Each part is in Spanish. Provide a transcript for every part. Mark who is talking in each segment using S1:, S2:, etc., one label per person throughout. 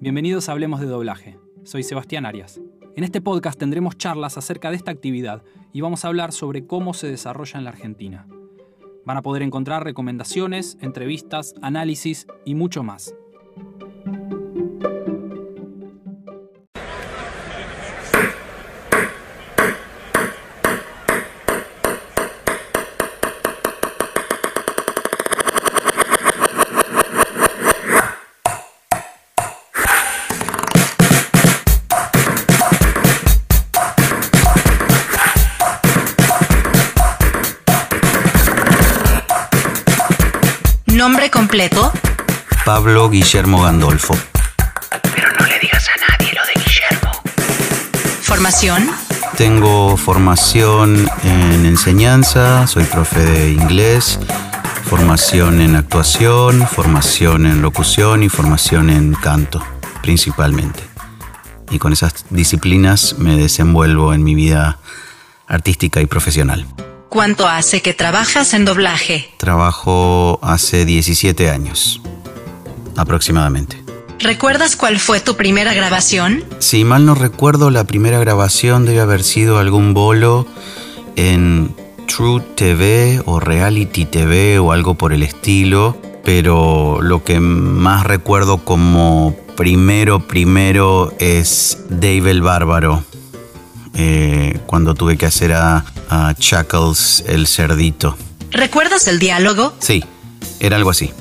S1: Bienvenidos a Hablemos de Doblaje. Soy Sebastián Arias. En este podcast tendremos charlas acerca de esta actividad y vamos a hablar sobre cómo se desarrolla en la Argentina. Van a poder encontrar recomendaciones, entrevistas, análisis y mucho más.
S2: Nombre completo.
S3: Pablo Guillermo Gandolfo.
S2: Pero no le digas a nadie lo de Guillermo. Formación.
S3: Tengo formación en enseñanza, soy profe de inglés, formación en actuación, formación en locución y formación en canto, principalmente. Y con esas disciplinas me desenvuelvo en mi vida artística y profesional.
S2: ¿Cuánto hace que trabajas en doblaje?
S3: Trabajo hace 17 años, aproximadamente.
S2: ¿Recuerdas cuál fue tu primera grabación?
S3: Si mal no recuerdo, la primera grabación debe haber sido algún bolo en True TV o Reality TV o algo por el estilo, pero lo que más recuerdo como primero, primero es Dave el Bárbaro, eh, cuando tuve que hacer a, a Chuckles el cerdito.
S2: ¿Recuerdas el diálogo?
S3: Sí, era algo así.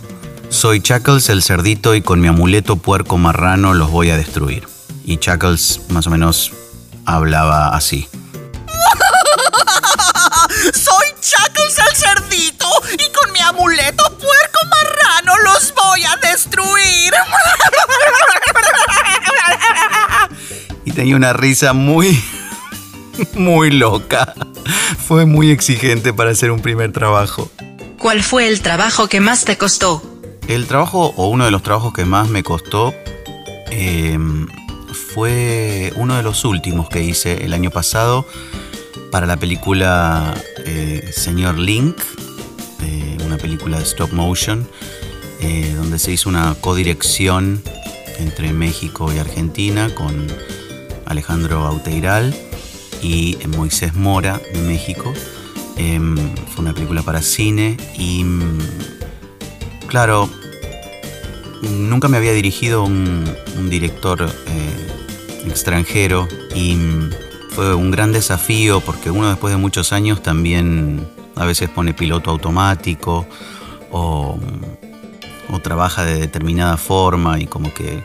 S3: Soy Chuckles el cerdito y con mi amuleto puerco marrano los voy a destruir. Y Chuckles más o menos hablaba así.
S4: Soy Chuckles el cerdito y con mi amuleto puerco marrano los voy a destruir.
S3: Y tenía una risa muy, muy loca. Fue muy exigente para hacer un primer trabajo.
S2: ¿Cuál fue el trabajo que más te costó?
S3: El trabajo, o uno de los trabajos que más me costó, eh, fue uno de los últimos que hice el año pasado para la película eh, Señor Link, eh, una película de stop motion, eh, donde se hizo una codirección entre México y Argentina con Alejandro Auteiral y Moisés Mora de México. Em, fue una película para cine y mm, claro, nunca me había dirigido un, director eh, extranjero y mm, fue un gran desafío porque uno después de muchos años también a veces pone piloto automático o, o trabaja de determinada forma y como que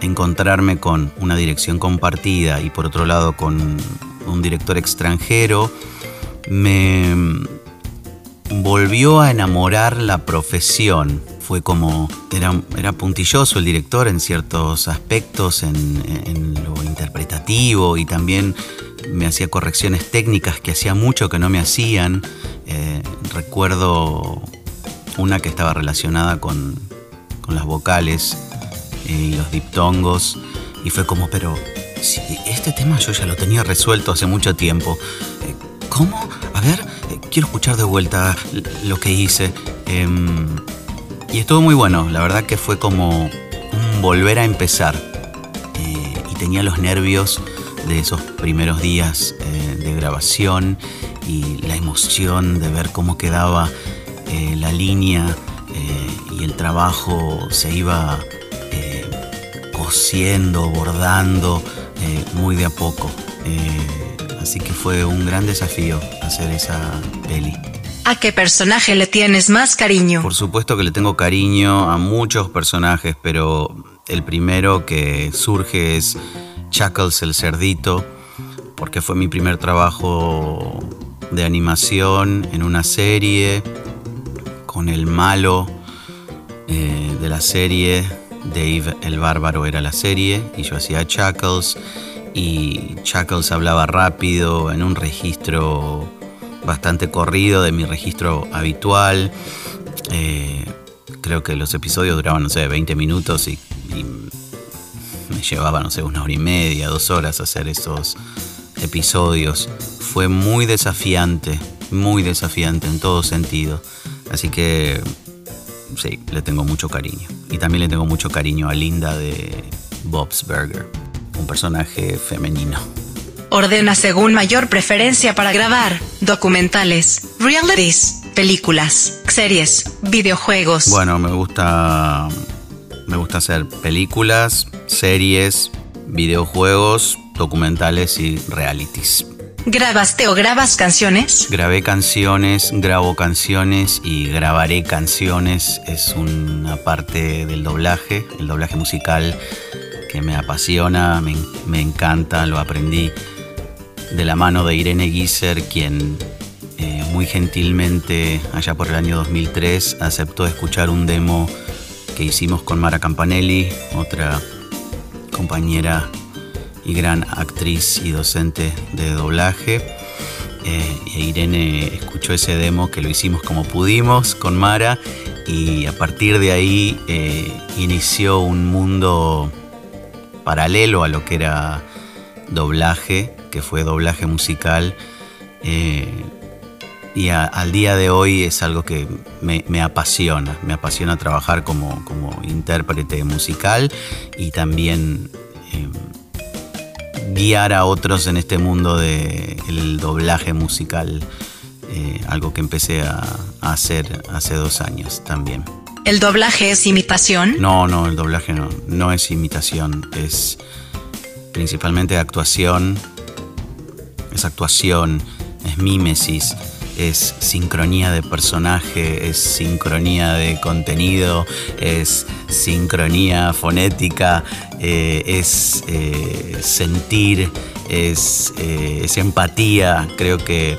S3: encontrarme con una dirección compartida y por otro lado con un director extranjero me volvió a enamorar la profesión. Fue como, era, era puntilloso el director en ciertos aspectos, en, lo interpretativo y también me hacía correcciones técnicas que hacía mucho que no me hacían. Eh, recuerdo una que estaba relacionada con, con las vocales eh, y los diptongos y fue como, pero este tema yo ya lo tenía resuelto hace mucho tiempo. Eh, ¿Cómo? A ver, eh, quiero escuchar de vuelta lo que hice. Em, y estuvo muy bueno, la verdad que fue como un volver a empezar. Eh, y tenía los nervios de esos primeros días de grabación y la emoción de ver cómo quedaba la línea y el trabajo se iba cosiendo, bordando eh, muy de a poco. Eh, así que fue un gran desafío hacer esa peli.
S2: ¿A qué personaje le tienes más cariño?
S3: Por supuesto que le tengo cariño a muchos personajes, pero el primero que surge es Chuckles el cerdito, porque fue mi primer trabajo de animación en una serie con el malo eh, de la serie. Dave el bárbaro era la serie y yo hacía Chuckles y Chuckles hablaba rápido en un registro bastante corrido de mi registro habitual. Eh, creo que los episodios duraban, no sé, 20 minutos y, y me llevaba, no sé, una hora y media, dos horas hacer esos episodios. Fue muy desafiante, muy desafiante en todo sentido. Así que sí, le tengo mucho cariño. Y también le tengo mucho cariño a Linda de, Bob's Burger, un personaje femenino.
S5: Ordena según mayor preferencia para grabar documentales, realities, películas, series, videojuegos.
S3: Bueno, me gusta me gusta hacer películas, series, videojuegos, documentales y realities.
S5: ¿Grabaste o grabas canciones?
S3: Grabé canciones, grabo canciones y grabaré canciones. Es una parte del doblaje, el doblaje musical que me apasiona, me, me encanta, lo aprendí de la mano de Irene Giser, quien eh, muy gentilmente, allá por el año 2003, aceptó escuchar un demo que hicimos con Mara Campanelli, otra compañera y gran actriz y docente de doblaje. Eh, Irene escuchó ese demo que lo hicimos como pudimos con Mara y a partir de ahí eh, inició un mundo paralelo a lo que era doblaje, que fue doblaje musical. Eh, y al día de hoy es algo que me, me apasiona, me apasiona trabajar como, como intérprete musical y también guiar a otros en este mundo del doblaje musical, eh, algo que empecé a, a, hacer hace dos años también.
S5: ¿El doblaje es imitación?
S3: No, no, el doblaje no, no es imitación, es principalmente actuación, es actuación, es mímesis es sincronía de personaje, es sincronía de contenido, es sincronía fonética, eh, es eh, sentir, es, eh, es, empatía. Creo que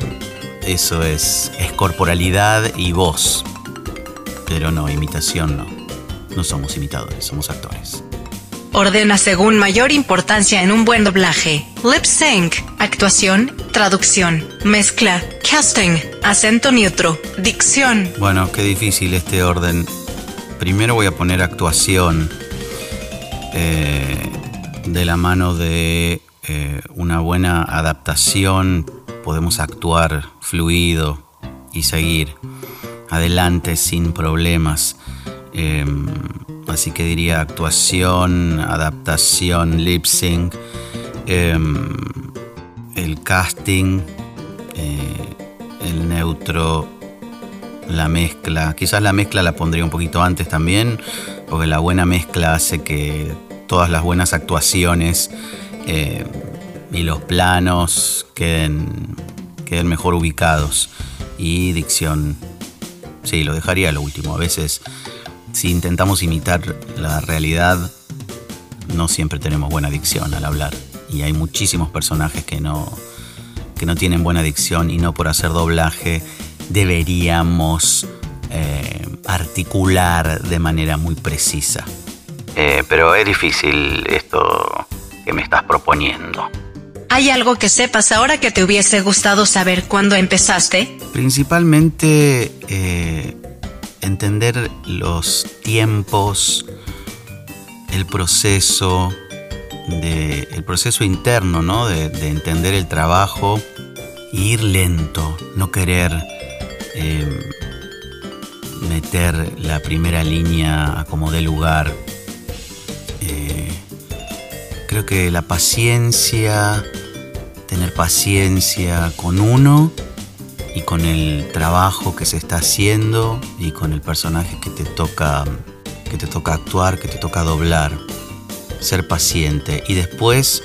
S3: eso es, es corporalidad y voz. Pero no, imitación no. No somos imitadores, somos actores.
S5: Ordena según mayor importancia en un buen doblaje. Lip sync, actuación, traducción, mezcla, casting, acento neutro, dicción.
S3: Bueno, qué difícil este orden. Primero voy a poner actuación eh, de la mano de eh, una buena adaptación. Podemos actuar fluido y seguir adelante sin problemas. Eh, así que diría actuación, adaptación, lip sync, eh, el casting, eh, el neutro, la mezcla. Quizás la mezcla la pondría un poquito antes también, porque la buena mezcla hace que todas las buenas actuaciones eh, y los planos queden, queden mejor ubicados. Y dicción, sí, lo dejaría lo último. A veces si intentamos imitar la realidad, no siempre tenemos buena dicción al hablar. Y hay muchísimos personajes que no, que no tienen buena dicción y no por hacer doblaje deberíamos eh, articular de manera muy precisa. Eh, pero es difícil esto que me estás proponiendo.
S5: ¿Hay algo que sepas ahora que te hubiese gustado saber cuando empezaste?
S3: Principalmente eh, entender los tiempos, el proceso, de, el proceso interno, ¿no? De, de entender el trabajo e ir lento, no querer eh, meter la primera línea como dé lugar. Eh, creo que la paciencia, tener paciencia con uno y con el trabajo que se está haciendo y con el personaje que te toca que te toca actuar, que te toca doblar, ser paciente y después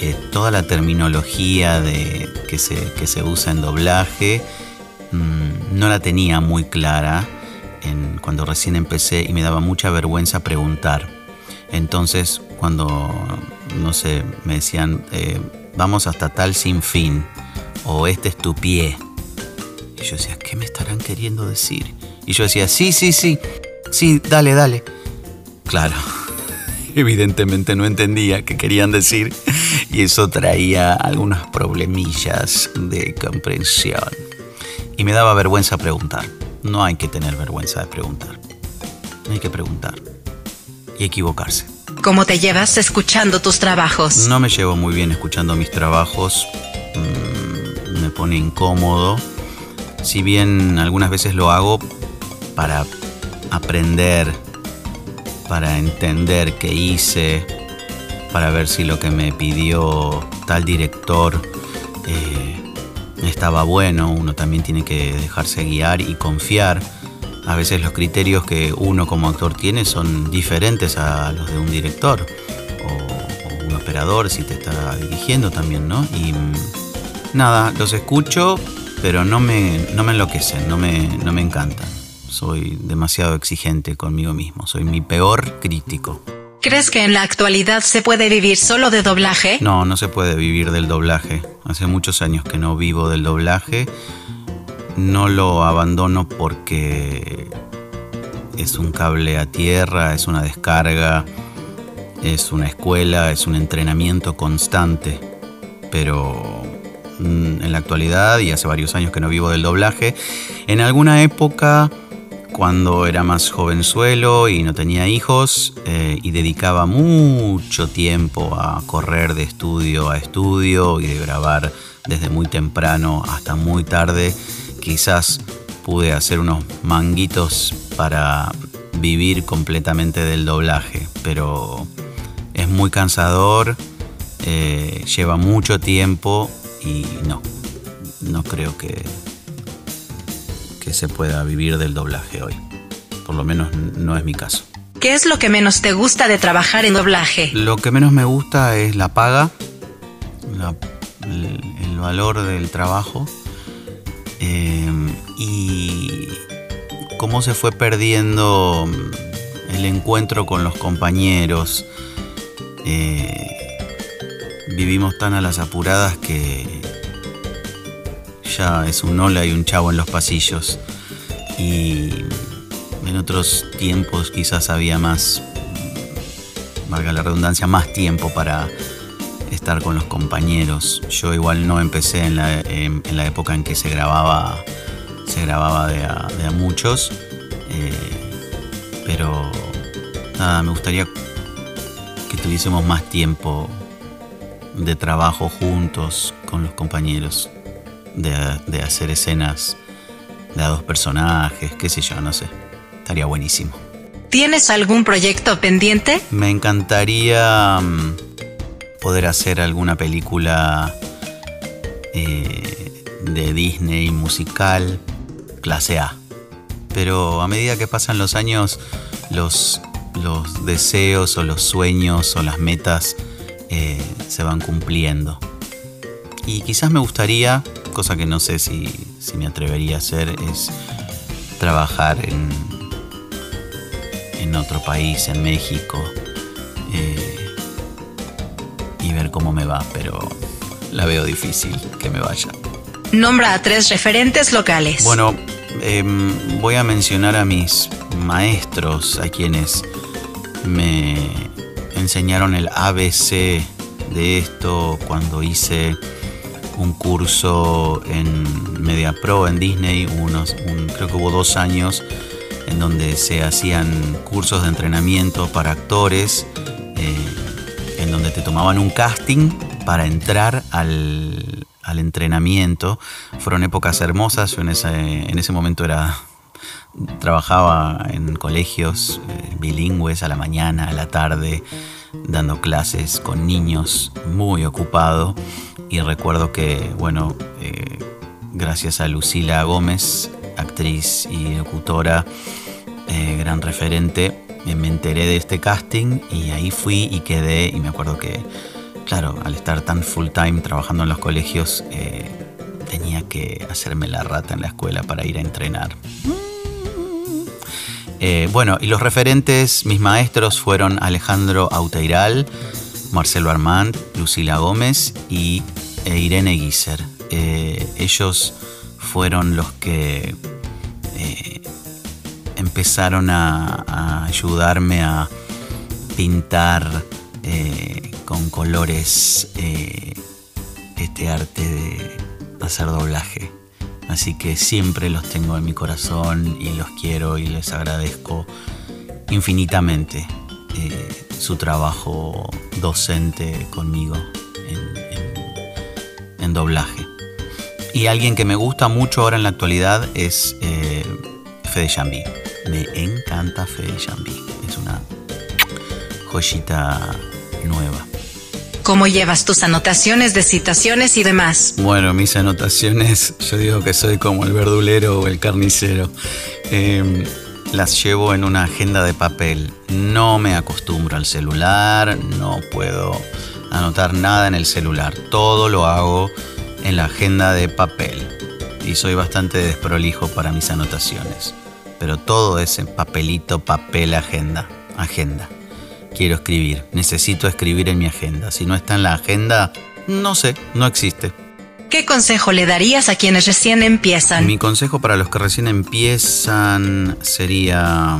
S3: eh, toda la terminología de, que, se, que se usa en doblaje mmm, no la tenía muy clara cuando recién empecé y me daba mucha vergüenza preguntar. Entonces cuando, no sé, me decían, eh, vamos hasta tal sin fin o este es tu pie y yo decía, ¿qué me estarán queriendo decir? Y yo decía, sí, sí, sí, sí, dale, dale. Claro, evidentemente no entendía qué querían decir y eso traía algunos problemillas de comprensión. Y me daba vergüenza preguntar. No hay que tener vergüenza de preguntar. Hay que preguntar y equivocarse.
S5: ¿Cómo te llevas escuchando tus trabajos?
S3: No me llevo muy bien escuchando mis trabajos. Mm, me pone incómodo si bien algunas veces lo hago para aprender, para entender qué hice, para ver si lo que me pidió tal director eh, estaba bueno. Uno también tiene que dejarse guiar y confiar. A veces los criterios que uno como actor tiene son diferentes a los de un director o, o un operador si te está dirigiendo también, ¿no? Y mm, nada, los escucho, pero no me, no me enloquecen, no me, no me encantan. Soy demasiado exigente conmigo mismo, soy mi peor crítico.
S5: ¿Crees que en la actualidad se puede vivir solo de doblaje?
S3: No, no se puede vivir del doblaje. Hace muchos años que no vivo del doblaje. No lo abandono porque es un cable a tierra, es una descarga, es una escuela, es un entrenamiento constante. Pero en la actualidad, y hace varios años que no vivo del doblaje, en alguna época cuando era más jovenzuelo y no tenía hijos eh, y dedicaba mucho tiempo a correr de estudio a estudio y de grabar desde muy temprano hasta muy tarde, quizás pude hacer unos manguitos para vivir completamente del doblaje, pero es muy cansador, eh, lleva mucho tiempo y no, no creo que, que se pueda vivir del doblaje hoy. Por lo menos no es mi caso.
S5: ¿Qué es lo que menos te gusta de trabajar en doblaje?
S3: Lo que menos me gusta es la paga, la- el, el valor del trabajo eh, y cómo se fue perdiendo el encuentro con los compañeros. Eh, vivimos tan a las apuradas que ya es un hola y un chavo en los pasillos. Y en otros tiempos quizás había más, valga la redundancia, más tiempo para estar con los compañeros. Yo igual no empecé en la, en- la época en que se grababa, se grababa de a, de a muchos, eh, pero nada, me gustaría que tuviésemos más tiempo de trabajo juntos con los compañeros, de, de hacer escenas de a dos personajes, qué sé yo, no sé. Estaría buenísimo.
S5: ¿Tienes algún proyecto pendiente?
S3: Me encantaría mm, poder hacer alguna película eh, de Disney musical clase A. Pero a medida que pasan los años, los, los deseos o los sueños o las metas eh, se van cumpliendo. Y quizás me gustaría, cosa que no sé si, si me atrevería a hacer, es trabajar en, en otro país, en México, eh, y ver cómo me va, pero la veo difícil que me vaya.
S5: Nombra a tres referentes locales.
S3: Bueno, em, voy a mencionar a mis maestros, a quienes me enseñaron el ABC de esto cuando hice un curso en Media Pro en Disney, unos, un- creo que hubo dos años en donde se hacían cursos de entrenamiento para actores, eh, en donde te tomaban un casting para entrar al, al entrenamiento. Fueron épocas hermosas, yo en ese, en ese momento era trabajaba en colegios eh, bilingües a la mañana, a la tarde, dando clases con niños, muy ocupado. Y recuerdo que, bueno, eh, gracias a Lucila Gómez, actriz y locutora, eh, gran referente, eh, me enteré de este casting y ahí fui y quedé. Y me acuerdo que, claro, al estar tan full time trabajando en los colegios, tenía que hacerme la rata en la escuela para ir a entrenar. Eh, bueno, y los referentes, mis maestros fueron Alejandro Auteiral, Marcelo Armand, Lucila Gómez y e Irene Guiser. Eh, ellos fueron los que eh, empezaron a, a ayudarme a pintar con colores este arte de hacer doblaje. Así que siempre los tengo en mi corazón y los quiero y les agradezco infinitamente eh, su trabajo docente conmigo en, doblaje. Y alguien que me gusta mucho ahora en la actualidad es eh, Fede Jambi. Me encanta Fede Jambi. Es una joyita nueva.
S5: ¿Cómo llevas tus anotaciones de citaciones y demás?
S3: Bueno, mis anotaciones, yo digo que soy como el verdulero o el carnicero. Eh, las llevo en una agenda de papel. No me acostumbro al celular, no puedo anotar nada en el celular. Todo lo hago en la agenda de papel. Y soy bastante desprolijo para mis anotaciones. Pero todo es en papelito, papel, agenda. Agenda. Quiero escribir. Necesito escribir en mi agenda. Si no está en la agenda, no sé, no existe.
S5: ¿Qué consejo le darías a quienes recién empiezan?
S3: Mi consejo para los que recién empiezan sería,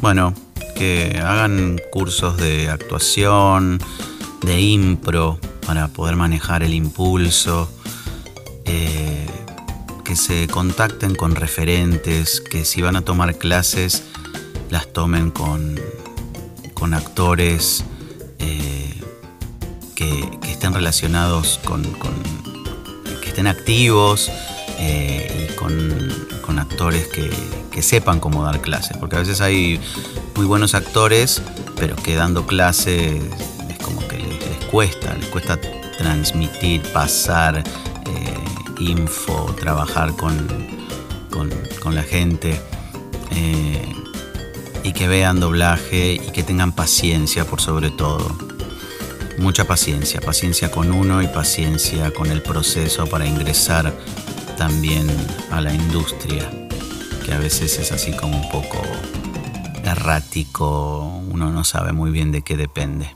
S3: bueno, que hagan cursos de actuación, de impro, para poder manejar el impulso, eh, que se contacten con referentes, que si van a tomar clases, las tomen con, con actores eh, que, estén relacionados con, que estén activos eh, y con, con actores que, que sepan cómo dar clases, porque a veces hay muy buenos actores, pero que dando clases es como que les, cuesta, les cuesta transmitir, pasar eh, info, trabajar con, con, con la gente. Y que vean doblaje y que tengan paciencia por sobre todo. Mucha paciencia, paciencia con uno y paciencia con el proceso para ingresar también a la industria, que a veces es así como un poco errático, uno no sabe muy bien de qué depende.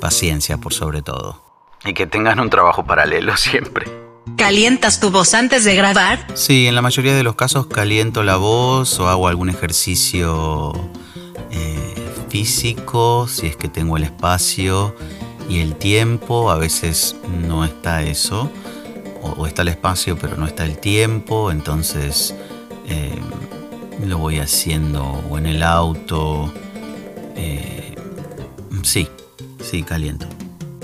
S3: Paciencia por sobre todo. Y que tengan un trabajo paralelo siempre.
S5: ¿Calientas tu voz antes de grabar?
S3: Sí, en la mayoría de los casos caliento la voz o hago algún ejercicio eh, físico, si es que tengo el espacio y el tiempo. A veces no está eso, o, está el espacio pero no está el tiempo, entonces eh, lo voy haciendo o en el auto. eh, sí, sí, caliento.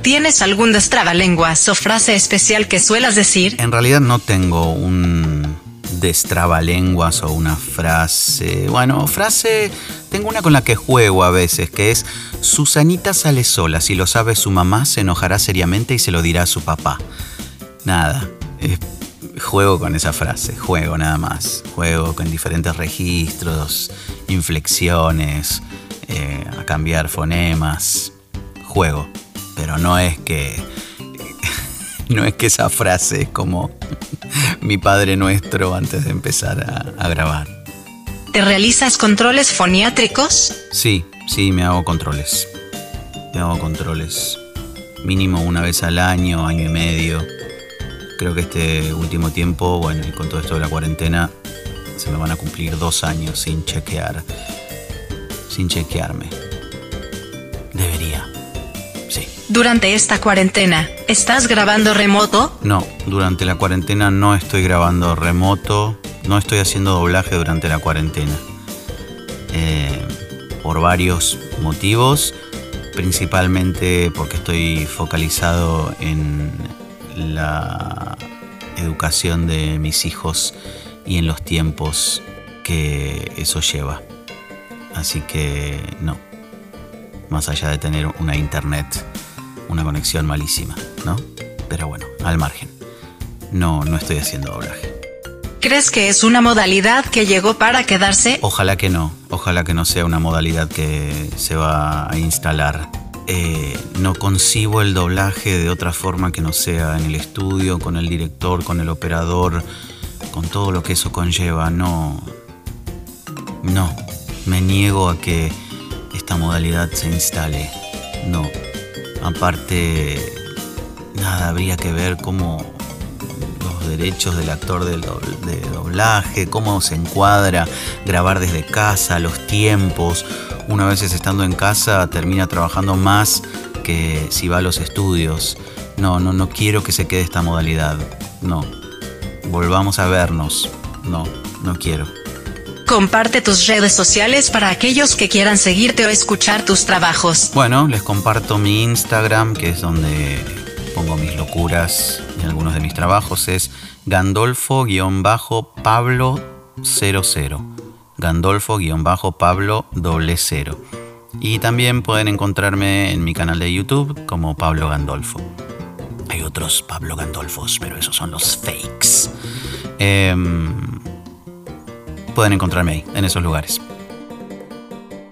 S5: ¿Tienes algún destrabalenguas o frase especial que suelas decir?
S3: En realidad no tengo un destrabalenguas o una frase. Bueno, frase. Tengo una con la que juego a veces, que es Susanita sale sola. Si lo sabe su mamá, se enojará seriamente y se lo dirá a su papá. Nada. juego con esa frase. Juego nada más. Juego con diferentes registros, inflexiones, eh, a cambiar fonemas. Juego. Pero no es que. No es que esa frase es como mi Padre Nuestro antes de empezar a, a grabar.
S5: ¿Te realizas controles foniátricos?
S3: Sí, sí, me hago controles. Me hago controles. Mínimo una vez al año, año y medio. Creo que este último tiempo, bueno, y con todo esto de la cuarentena, se me van a cumplir dos años sin chequear. Sin chequearme. Debería.
S5: Durante esta cuarentena, ¿estás grabando remoto?
S3: No, durante la cuarentena no estoy grabando remoto, no estoy haciendo doblaje durante la cuarentena. Eh, por varios motivos, principalmente porque estoy focalizado en la educación de mis hijos y en los tiempos que eso lleva. Así que no, más allá de tener una internet, una conexión malísima, ¿no? Pero bueno, al margen. No, no estoy haciendo doblaje.
S5: ¿Crees que es una modalidad que llegó para quedarse?
S3: Ojalá que no, ojalá que no sea una modalidad que se va a instalar. Eh, no concibo el doblaje de otra forma que no sea en el estudio, con el director, con el operador, con todo lo que eso conlleva. No, no, me niego a que esta modalidad se instale. No, aparte, nada, habría que ver cómo los derechos del actor dobl- de doblaje, cómo se encuadra grabar desde casa, los tiempos. Una vez estando en casa termina trabajando más que si va a los estudios. No, no, no quiero que se quede esta modalidad. No. Volvamos a vernos. No, no quiero.
S5: Comparte tus redes sociales para aquellos que quieran seguirte o escuchar tus trabajos.
S3: Bueno, les comparto mi Instagram, que es donde pongo mis locuras y algunos de mis trabajos. Es Gandolfo-Pablo00. Gandolfo-Pablo 00. Y también pueden encontrarme en mi canal de YouTube como Pablo Gandolfo. Hay otros Pablo Gandolfos, pero esos son los fakes. Em, pueden encontrarme ahí, en esos lugares.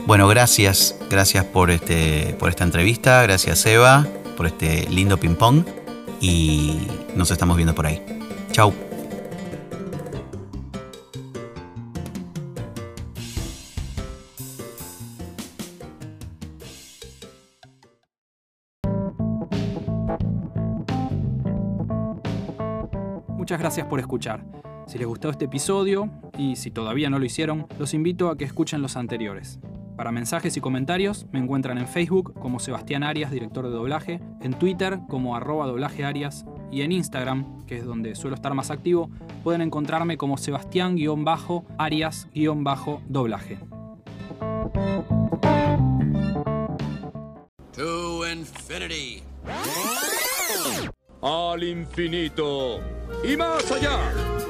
S3: Bueno, gracias, gracias por, este, por esta entrevista, gracias Eva, por este lindo ping-pong y nos estamos viendo por ahí. Chao.
S1: Muchas gracias por escuchar. Si les gustó este episodio, y si todavía no lo hicieron, los invito a que escuchen los anteriores. Para mensajes y comentarios me encuentran en Facebook como Sebastián Arias, director de doblaje, en Twitter como arroba doblaje Arias y en Instagram, que es donde suelo estar más activo, pueden encontrarme como Sebastián-Arias-doblaje.
S6: To infinity.
S7: al infinito y más allá.